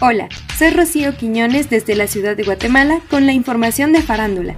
Hola, soy Rocío Quiñones desde la ciudad de Guatemala con la información de farándula.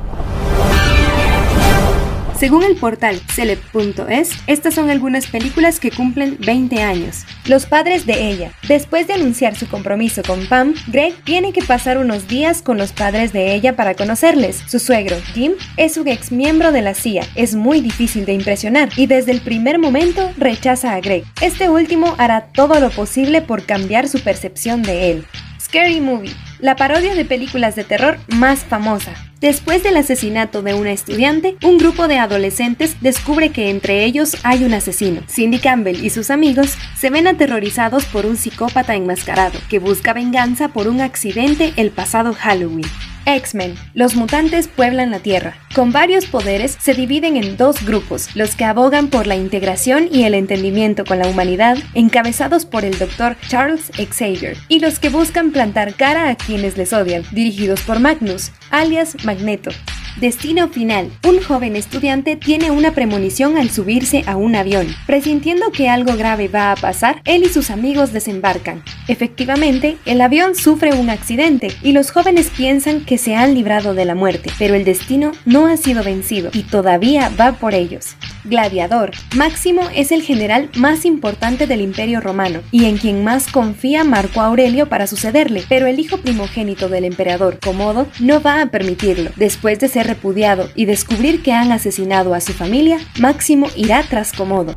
Según el portal celeb.es, estas son algunas películas que cumplen 20 años. Los padres de ella. Después de anunciar su compromiso con Pam, Greg tiene que pasar unos días con los padres de ella para conocerles. Su suegro, Jim, es un ex miembro de la CIA. Es muy difícil de impresionar y desde el primer momento rechaza a Greg. Este último hará todo lo posible por cambiar su percepción de él. Scary Movie, la parodia de películas de terror más famosa. Después del asesinato de una estudiante, un grupo de adolescentes descubre que entre ellos hay un asesino. Cindy Campbell y sus amigos se ven aterrorizados por un psicópata enmascarado que busca venganza por un accidente el pasado Halloween. X-Men, los mutantes pueblan la Tierra. Con varios poderes se dividen en dos grupos, los que abogan por la integración y el entendimiento con la humanidad, encabezados por el Dr. Charles Xavier, y los que buscan plantar cara a quienes les odian, dirigidos por Magnus, alias Magneto. Destino final. Un joven estudiante tiene una premonición al subirse a un avión. Presintiendo que algo grave va a pasar, él y sus amigos desembarcan. Efectivamente, el avión sufre un accidente y los jóvenes piensan que se han librado de la muerte, pero el destino no ha sido vencido y todavía va por ellos. Gladiador. Máximo es el general más importante del Imperio Romano y en quien más confía Marco Aurelio para sucederle, pero el hijo primogénito del emperador, Comodo, no va a permitirlo. Después de ser repudiado y descubrir que han asesinado a su familia, Máximo irá tras Comodo.